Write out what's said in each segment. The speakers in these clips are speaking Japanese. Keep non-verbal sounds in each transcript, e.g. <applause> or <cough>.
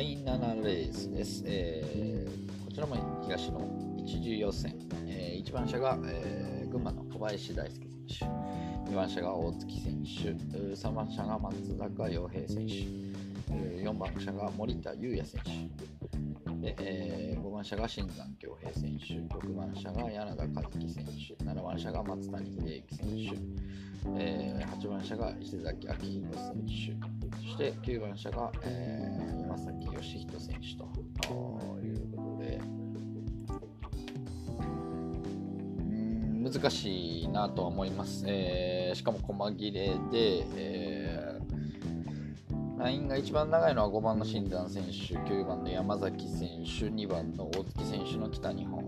第7レースです。えー、こちらも東の一次予選。えー、1番車が、えー、群馬の小林大輔選手。2番車が大月選手。3番車が松坂洋平選手。4番車が森田優也選手。でえー、5番車が新山恭平選手、6番車が柳田和樹選手、7番車が松谷秀幸選手、えー、8番車が石崎明宏選手、して9番車が、えー、山崎義人選手と。いうことで、うん難しいなとは思います。えー、しかも細切れで、えー、ラインが一番長いのは5番の新山選手、9番の山崎選手、2番の大月選手の北日本、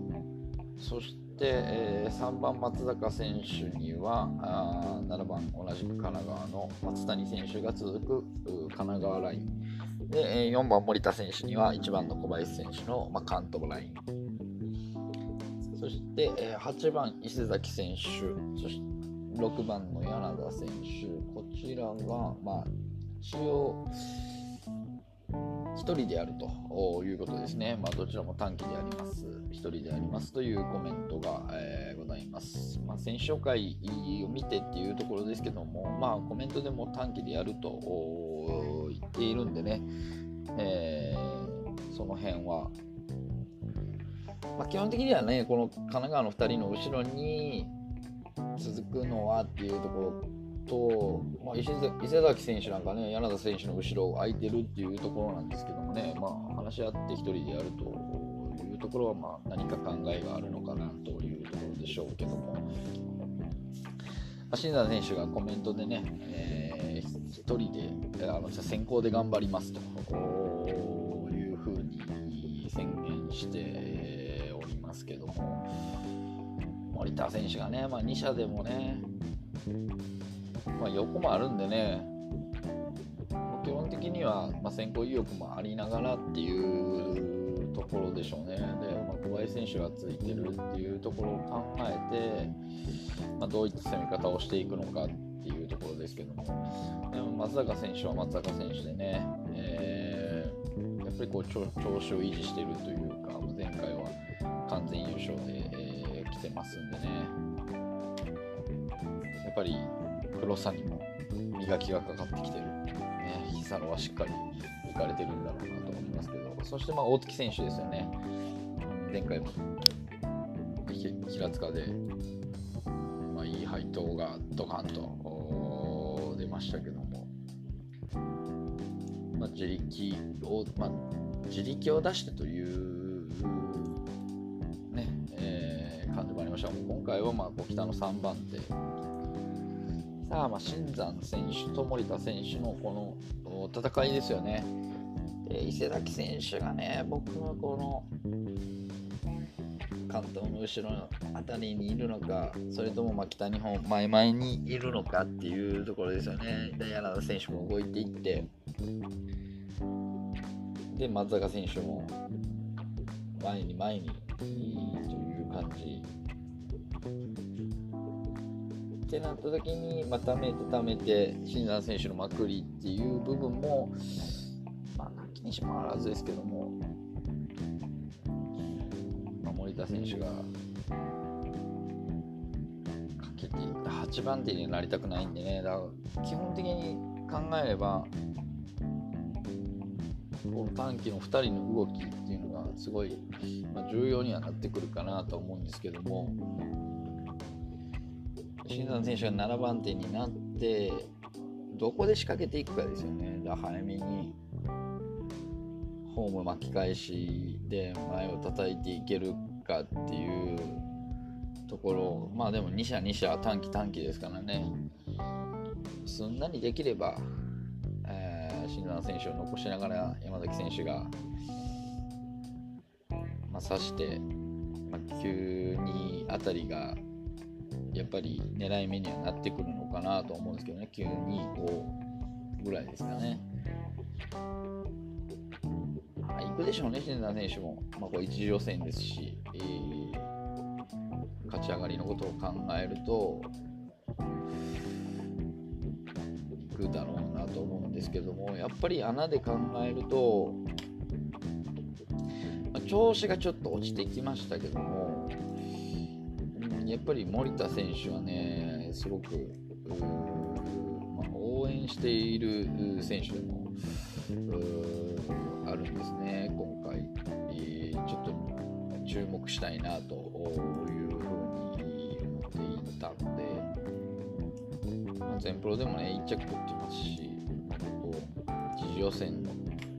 そして、えー、3番松坂選手にはあ7番同じく神奈川の松谷選手が続く神奈川ライン。で、えー、4番森田選手には1番の小林選手の、まあ、関東ライン。そして、えー、8番石崎選手そして6番の柳田選手。こちらが、まあ、一応1人であるということですね。まあ、どちらも短期であります。1人でありますというコメントが、えー、ございます。まあ、選手紹介を見てっていうところですけども、まあ、コメントでも短期でやると言っているんでね、えー、その辺は、まあ、基本的にはね、この神奈川の2人の後ろに続くのはっていうところと、まあ、伊勢崎選手なんかね、柳田選手の後ろ空いてるっていうところなんですけどもね、まあ、話し合って1人でやるというところは、まあ、何か考えがあるのかなというところでしょうけども、新田選手がコメントでね、えー、1人であの先行で頑張りますと。こういうふうに宣言しておりますけども、森田選手がね、まあ、2社でもね、まあ、横もあるんでね、基本的には、まあ、先行意欲もありながらっていうところでしょうね。で、まあ、小林選手がついてるっていうところを考えて、まあ、どういった攻め方をしていくのかっていうところですけども、でも松坂選手は松坂選手でね、えー、やっぱりこう調子を維持してるというか、前回は完全優勝で、えー、来てますんでね、やっぱり黒さにも磨きがかかってきてる、ね、久野はしっかりいかれてるんだろうなと思いますけど、そしてまあ大月選手ですよね、前回も平塚で、まあ、いい配当がドカンと出ましたけども、まあ、自力を、まあ、自力を出してというね、えー、感じもありました。今回はまあ北の3番手。さあ、まあ、新山選手と森田選手のこの戦いですよね。伊勢崎選手がね、僕はこの関東の後ろの辺りにいるのか、それともま北日本前々にいるのかっていうところですよね。で、柳田選手も動いていって、で、松坂選手も前に前にという感じってなった時に、まあ、貯めて貯めて新山選手のまくりっていう部分も、まあ、なきにしもあらずですけども、まあ、森田選手がかけていった8番手になりたくないんでねだから基本的に考えればこの短期の2人の動きっていうのがすごい、まあ、重要にはなってくるかなと思うんですけども新山選手が7番手になってどこで仕掛けていくかですよね。だ早めにホーム巻き返しで前を叩いていけるかっていうところ。まあでも2社2社短期短期ですからね。すんなにできれば、えー、新山選手を残しながら山崎選手が、まあ、刺して、まあ、急にあたりがやっぱり狙い目にはなってくるのかなと思うんですけどね、9、2、5ぐらいですかね。まあ、行くでしょうね、新田選手も。まあ、これ1次予選ですし、えー、勝ち上がりのことを考えると、行くだろうなと思うんですけども、やっぱり穴で考えると、調子がちょっと落ちてきましたけども、やっぱり森田選手はね、すごく、まあ、応援している選手でもあるんですね、今回、え、ちょっと注目したいなというふうに思っていたので、まあ、全プロでもね、1着取ってますし、あ、ここ、一次予選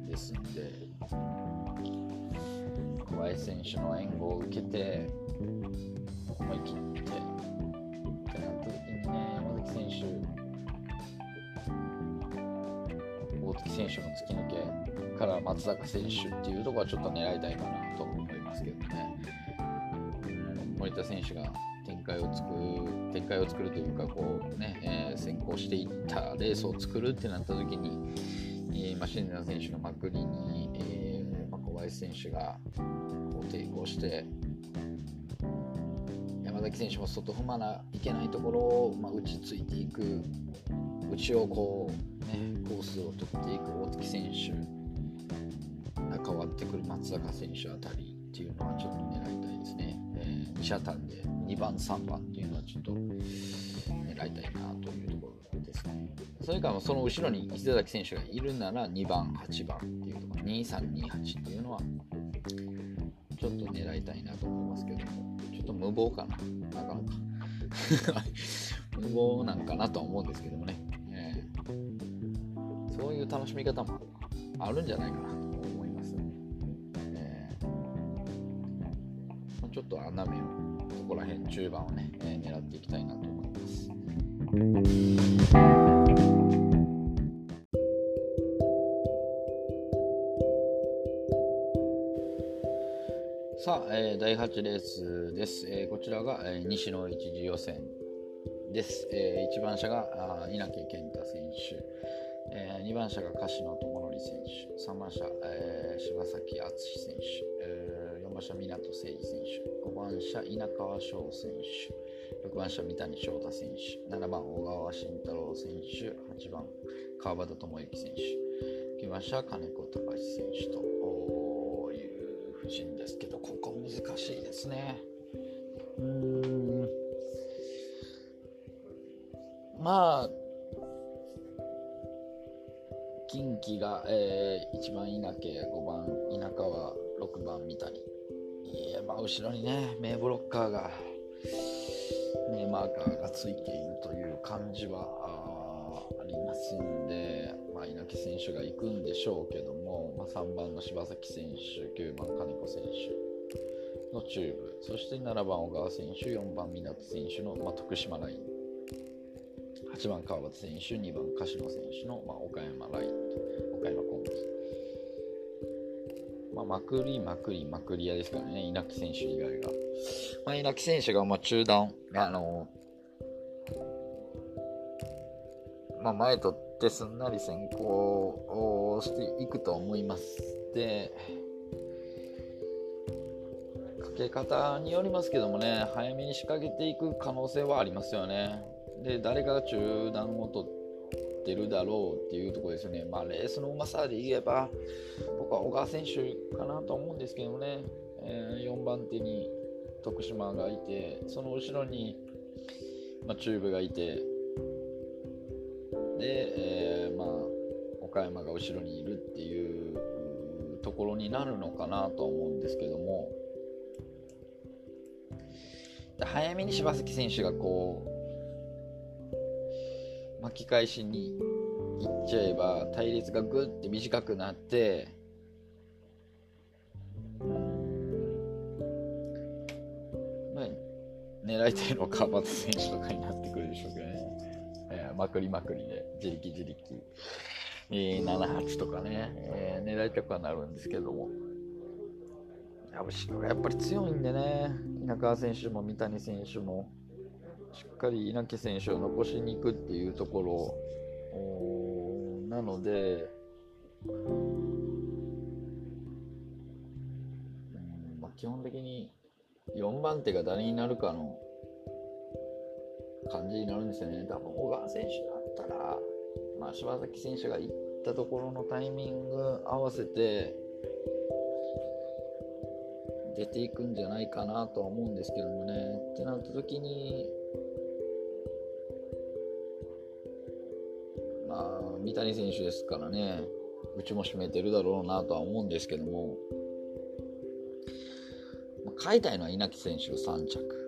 ですんで、小林選手の援護を受けて、思い切って、ってなった時にね、山崎選手、大月選手の突き抜けから松坂選手っていうところはちょっと狙いたいかなと思いますけどね。森田選手が展開を作る展開を作るというかこうね、えー、先行していったレースを作るってなった時に、えー、マシンナ選手のまくりに、えーまあ、小林選手がこう抵抗して崎選手も外踏まないけないところを、まあ、打ちついていく内をこう、ね、コースを取っていく大月選手が変わってくる松坂選手あたりっていうのはちょっと狙いたいですね。えー、2車単で2番、3番っていうのはちょっと狙いたいなというところですね。それからその後ろに石崎選手がいるなら2番、8番っていうところ、2328っていうのはちょっと狙いたいなと思いますけども、ちょっと無謀かな、なかなか無謀なんかなとは思うんですけどもね、えー、そういう楽しみ方もあるんじゃないかなと思います、えー、ちょっと穴目を、ここら辺、中盤をね、えー、狙っていきたいなと思います。さあ、えー、第8レースです。えー、こちらが、えー、西の一次予選です。えー、1番車が稲木健太選手、えー、2番車が樫野智則選手、3番車、えー、柴崎敦選手、えー、4番車湊誠司選手、5番車稲川翔選手、6番車三谷翔太選手、7番小川慎太郎選手、8番川端智之選手、9番車金子隆選手と。いう布陣ですけど、ここ難しいですね。うーん。まあ、近畿が、えー、1番稲家、5番稲川、6番三谷。いや、まあ、後ろにね、名ブロッカーが、名マーカーがついているという感じはありますんで、稲木選手が行くんでしょうけども、まあ、3番の柴崎選手、9番金子選手のチューブ、そして7番小川選手、4番湊選手の、まあ、徳島ライン、8番川端選手、2番柏野選手の、まあ、岡山ライン、岡山コンビ。まあ、まくりまくりまくり屋ですからね、稲木選手以外が。まあ、稲木選手がまあ中段、あのまあ、前取ってすんなり先行をしていくと思います。で、かけ方によりますけどもね、早めに仕掛けていく可能性はありますよね。で、誰かが中段を取ってるだろうっていうところですよね。まあ、レースのうまさで言えば、僕は小川選手かなと思うんですけどね、えー、4番手に徳島がいて、その後ろに、まあ、中部がいて、で、えー、まあ、岡山が後ろにいるっていうところになるのかなと思うんですけども早めに柴崎選手がこう巻き返しにいっちゃえば隊列がぐって短くなって狙いたいのは川端選手とかになってくるでしょうけどね。まくりまくりで、自力自力、えー、78とかね、えー、狙いたくはなるんですけども、後ろがやっぱり強いんでね、稲川選手も三谷選手も、しっかり稲木選手を残しに行くっていうところ。なので、うんまあ、基本的に4番手が誰になるかの感じになるんですよね。多分小川選手だったら、まあ、柴崎選手が行ったところのタイミング合わせて、出ていくんじゃないかなとは思うんですけどもね。ってなった時に、まあ、三谷選手ですからね、うちも占めてるだろうなとは思うんですけども、まあ、買いたいのは稲木選手を3着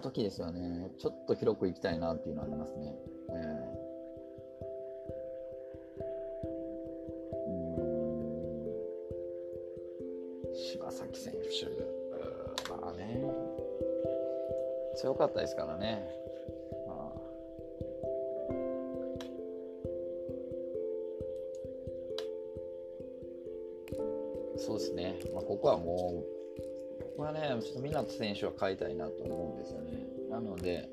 ってなった時ですよね、ちょっと広くいきたいなっていうのはありますね。えー柴崎選手、まあね、強かったですからね。こはね、ちょっと湊選手は買いたいなと思うんですよね。なので、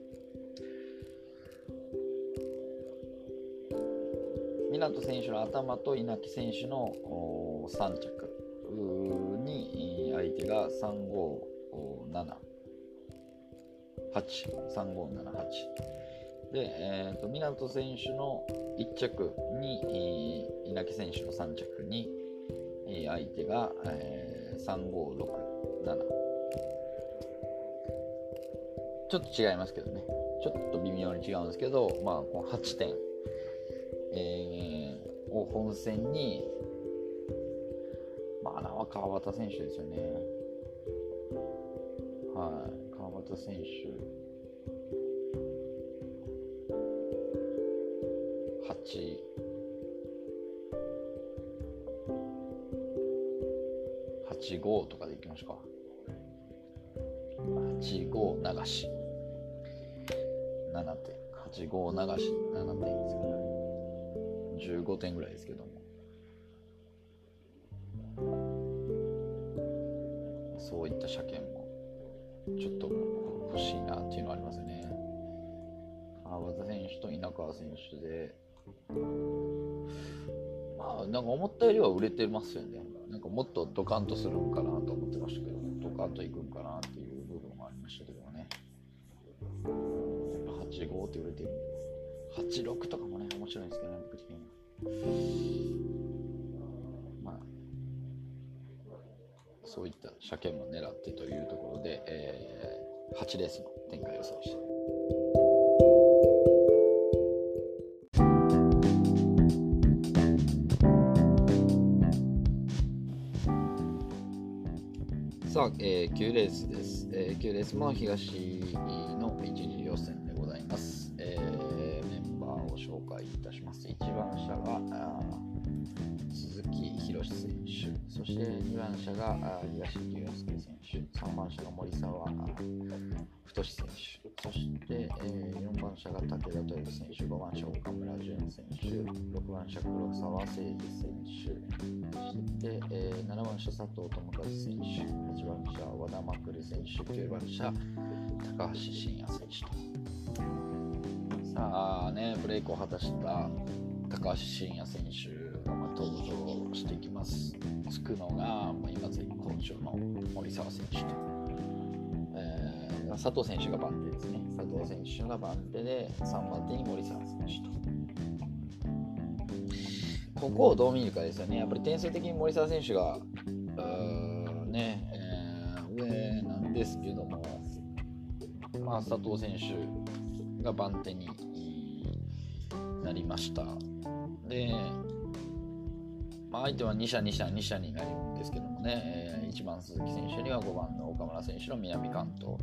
湊選手の頭と稲木選手の3着に相手が3578 3578で、えーと、湊選手の1着に稲木選手の3着に相手が、えー、3567ちょっと違いますけどね。ちょっと微妙に違うんですけど、まあ、この8点、えー、を本戦に、まあ、穴は川端選手ですよね。はい、川端選手。8、85とかでいきましょうか。85流し。7点85流し。7点ですかね。15点ぐらいですけども。そういった車検も。ちょっと欲しいなっていうのはありますよね。川端選手と稲川選手で。まあなんか思ったよりは売れてますよね。なんかもっとドカンとするんかなと思ってましたけどドカンといくんかなっていう。85って言われてる86とかもね面白いんですけどね僕的にまあそういった車検も狙ってというところで、えー、8レースの展開を予想して。さあ、えー、9レースです。えー、9レースも東の1次予選。して2番車が東木洋介選手、3番車が森沢太選手、そして、えー、4番車が武田豊選手、5番車岡村淳選手、6番車黒沢誠司選手、そして、えー、7番車佐藤智和選手、8番車和田真来選手、9番車高橋真也選手と。さあね、ブレイクを果たした高橋真也選手。登場していきます。つくのが、ま今絶好調の森沢選手と。えー、佐藤選手が番手ですね。佐藤選手が番手で3番手に森沢選手と。ここをどう見るかですよね。やっぱり点数的に森沢選手が、ね、えー、上なんですけども、まあ、佐藤選手が番手になりました。相手は2社2社2社になるんですけどもね、えー、1番鈴木選手には5番の岡村選手の南関東。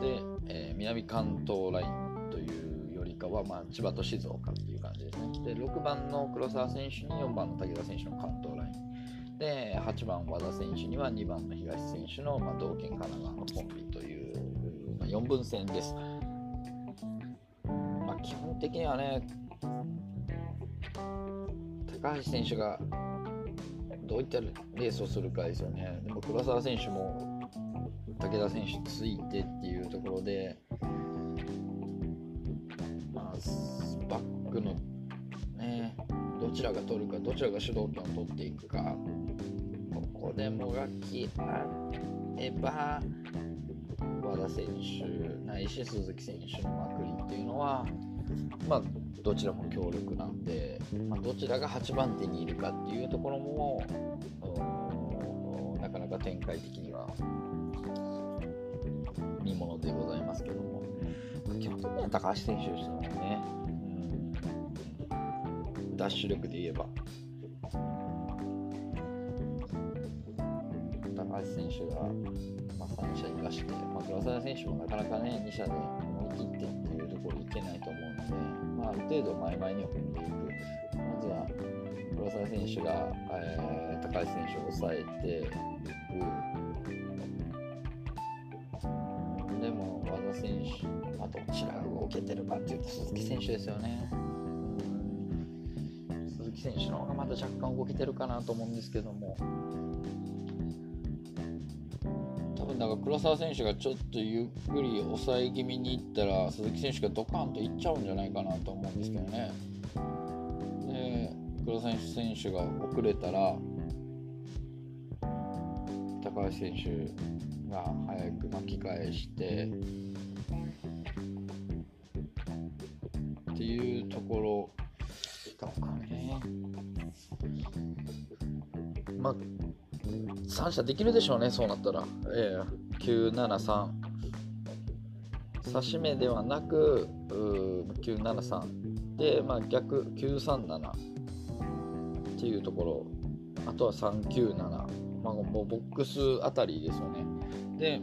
で、えー、南関東ラインというよりかは、まあ、千葉と静岡っていう感じですね。で6番の黒沢選手に4番の武田選手の関東ライン。で8番和田選手には2番の東選手の、まあ、同県神奈川のコンビという、まあ、4分戦です、まあ、基本的にはね高橋選手がどういったレースをするかですよね。でも黒沢選手も武田選手ついてっていうところで、まあ、バックのね、どちらが取るか、どちらが主導権を取っていくか、ここでもがきあれば、和田選手ないし鈴木選手のまくりっていうのは、まあ、どちらも強力なんで、まあ、どちらが8番手にいるかっていうところもなかなか展開的には見ものでございますけども。基本的には高橋選手ですよね、うん、ダッシュ力で言えば。高橋選手が、まあ、3者生かして、まあ、黒沢選手もなかなかね2者で思い切ってころいけないと思うので、まあ、ある程度前々に踏んでいくまずは黒沢選手が、えー、高橋選手を抑えていくでも和田選手あとちらが動けてるかっていうと鈴木選手ですよね。鈴木選手の方がまだ若干動けてるかなと思うんですけどもなんか黒沢選手がちょっとゆっくり抑え気味にいったら鈴木選手がドカンといっちゃうんじゃないかなと思うんですけどね。で黒沢選手が遅れたら高橋選手が早く巻き返して3射できるでしょうね、そうなったら。ええー、973。指し目ではなく、973。で、まあ、逆、937っていうところ。あとは397。まあ、もうボックスあたりですよね。で、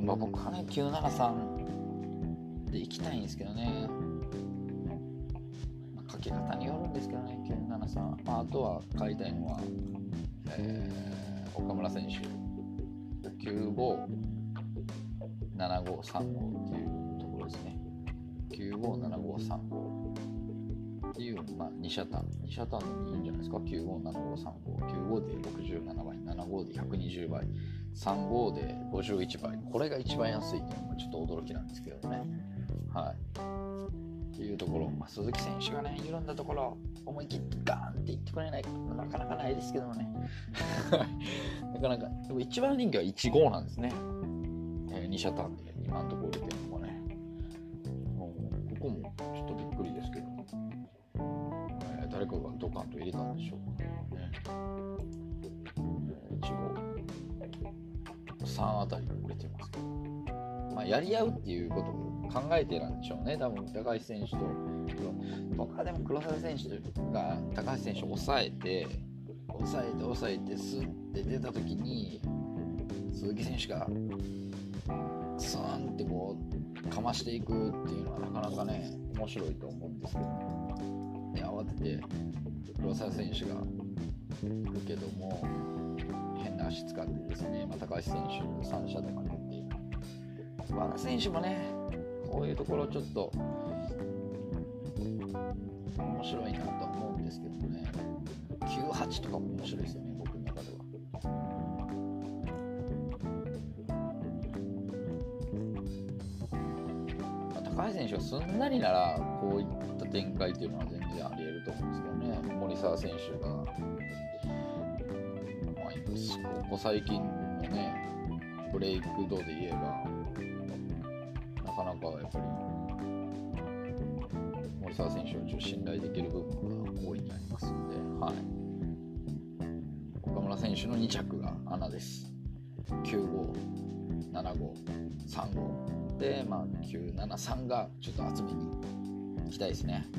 まあ、僕はね、973で行きたいんですけどね。書き方にまあ、あとは書いたいのは、えー、岡村選手、957535っていうところですね。957535っていう、まあ、2シャタン。2シャタンでいいんじゃないですか。957535。95で67倍、75で120倍、35で51倍。これが一番安いっていうのがちょっと驚きなんですけどね。はい。いうところ、まあ、鈴木選手がね、緩んだところ、思い切ってガーンって言ってくれない、なかなかないですけどもね。<laughs> なかなか、でも一番人気は1-5なんですね。えー、2社ターンで今のところ出てるのがね。ここもちょっとびっくりですけど、えー、誰かがドカンと入れたんでしょうかね。えー、1-5、3あたりが売れてますけど、まあ、やり合うっていうことも考えてなんでしょうね、多分高橋選手と。僕はでも黒沢選手が高橋選手を抑えて、抑えて抑えて、スッて出た時に、鈴木選手がスーンってこう、かましていくっていうのはなかなかね、面白いと思うんですけど、ね、慌てて黒沢選手が行くけども、変な足使ってですね、まあ、高橋選手の3者とかにっていく。和田選手もね、こういうところちょっと面白いなと思うんですけどね98とかも面白いですよね僕の中では。ま、高橋選手がすんなりならこういった展開っていうのは全然ありえると思うんですけどね森沢選手が、まあ、ここ最近のねブレイク度で言えばかなかやっぱり森沢選手を信頼できる部分が大いにありますので、はい、岡村選手の2着が穴です。95、75、35で、まあ、973がちょっと厚めにいきたいですね。う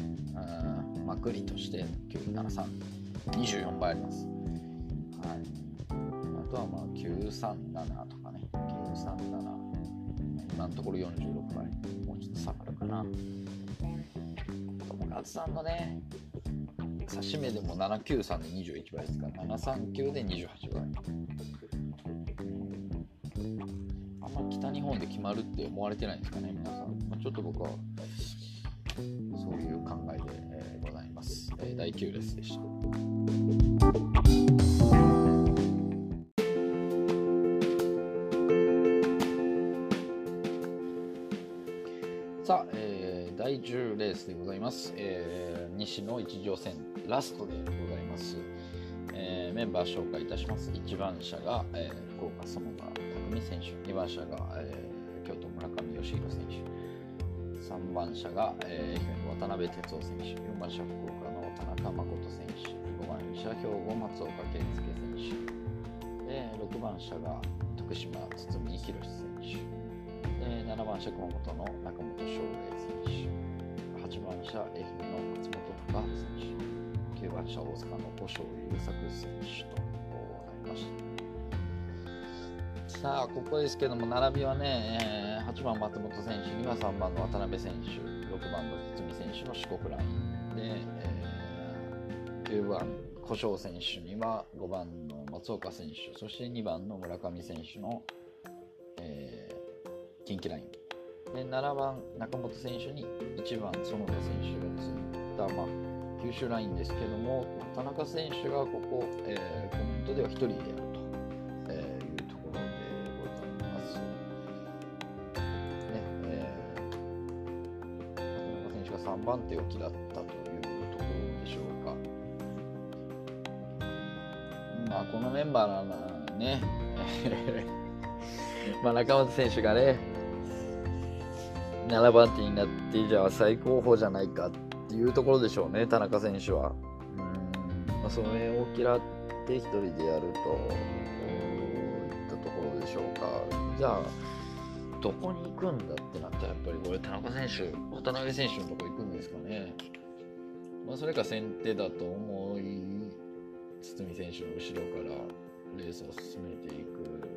ん。まあ、グリとして973、24倍あります。はい、あとはまあ937とかね、937、今のところ46倍もうちょっと下がるかな。友達さんのね刺し目でも793で21倍ですか。ら739で28倍あんま北日本で決まるって思われてないんですかね皆さん、まあ、ちょっと僕はそういう考えで、えー、ございます、えー、第9レースでした。第10レースでございます。えー、西の一条戦ラストでございます。えー、メンバー紹介いたします。1番車が、えー、福岡園田匠選手、2番車が、えー、京都村上義弘選手、3番車が、えー、渡辺哲夫選手、4番車福岡の田中誠選手、5番車兵庫松岡健介選手、で6番車が徳島堤宏選手、7番車熊本の中本翔平選手、8番車愛媛の松本隆選手、9番車大阪の古生優作選手となりました。さあ、ここですけども、並びはね、8番松本選手には3番の渡辺選手、6番の堤選手の四国ラインで、えー、9番古性選手には5番の松岡選手、そして2番の村上選手の、近畿ライン。で、7番中本選手に1番園田選手がついた、まあ、九州ラインですけども、田中選手がここ、えー、コメントでは1人でやると、えー、いうところでございます、ねえー、田中選手が3番手を嫌ったというところでしょうか。まあ、このメンバーならね、<laughs> <laughs> まあ中本選手がね、7番手になって、じゃあ最高峰じゃないかっていうところでしょうね、田中選手は。うんまあ、それを嫌って1人でやるといったところでしょうか。じゃあどこに行くんだってなったらやっぱりこれ田中選手渡辺選手のとこ行くんですかね、まあ、それか先手だと思い堤選手の後ろからレースを進めていく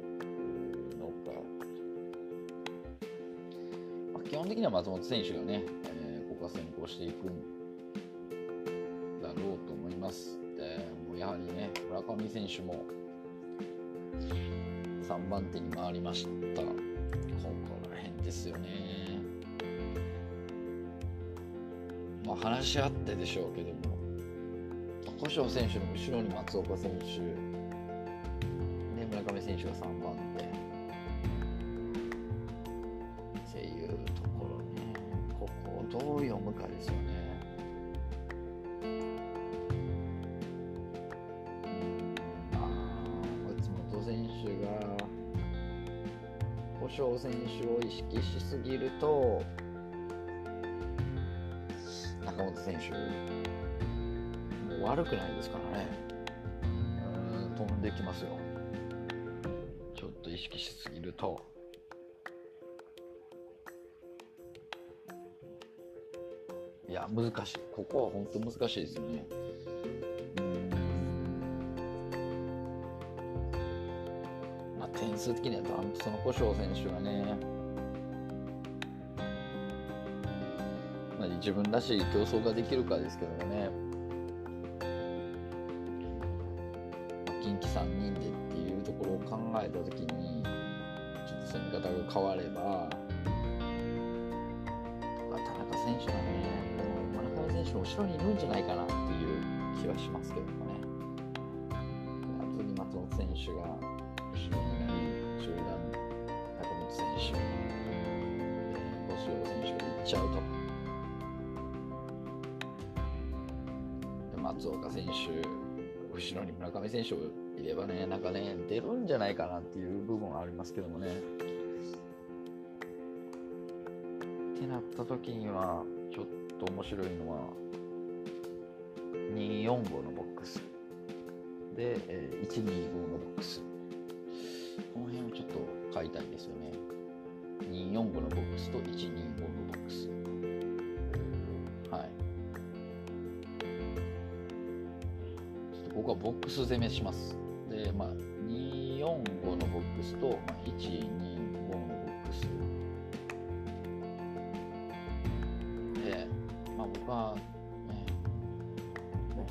基本的には松本選手がね、えー、ここは先行していくんだろうと思いますでもうやはりね村上選手も3番手に回りましたここら辺ですよね。まあ話し合ってでしょうけども、古性選手の後ろに松岡選手、ね、村上選手が3番手。こをどう読むかですよね。小選手を意識しすぎると中本選手もう悪くないですからね。うん飛んできますよ。ちょっと意識しすぎると。いや難しい。ここは本当難しいですよね。まあ点数的にはダンプその古性選手がね、まあ、自分らしい競争ができるかですけどもね、近畿3人でっていうところを考えたときに、ちょっと攻め方が変われば、田中選手がね、の後ろにいるんじゃないかなっていう気はしますけどもね。後に松本選手が後ろに中段中本選手に星野選手がいっちゃうと。松岡選手、後ろに村上選手をいればね、なんかね、出るんじゃないかなっていう部分はありますけどもね。ってなった時には、ちょっと面白いのは、245のボックス。で、えー、125のボックス。この辺をちょっと買いたいですよね。245のボックスと125のボックス。はい。ちょっとここはボックス攻めします。で、まあ、245のボックスと、まあ、125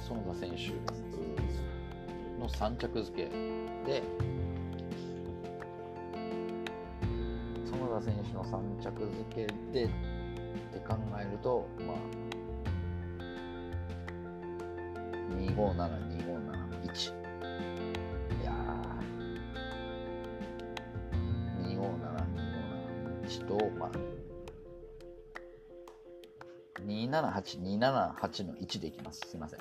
園田選手の3着付けで園、田選手の3着付けでって考えると、まあ、257、257、1。いやー、257、257、と、まあ、278、278の1でいきます。すいません。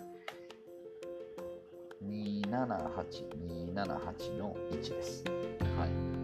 278、278の1です。はい。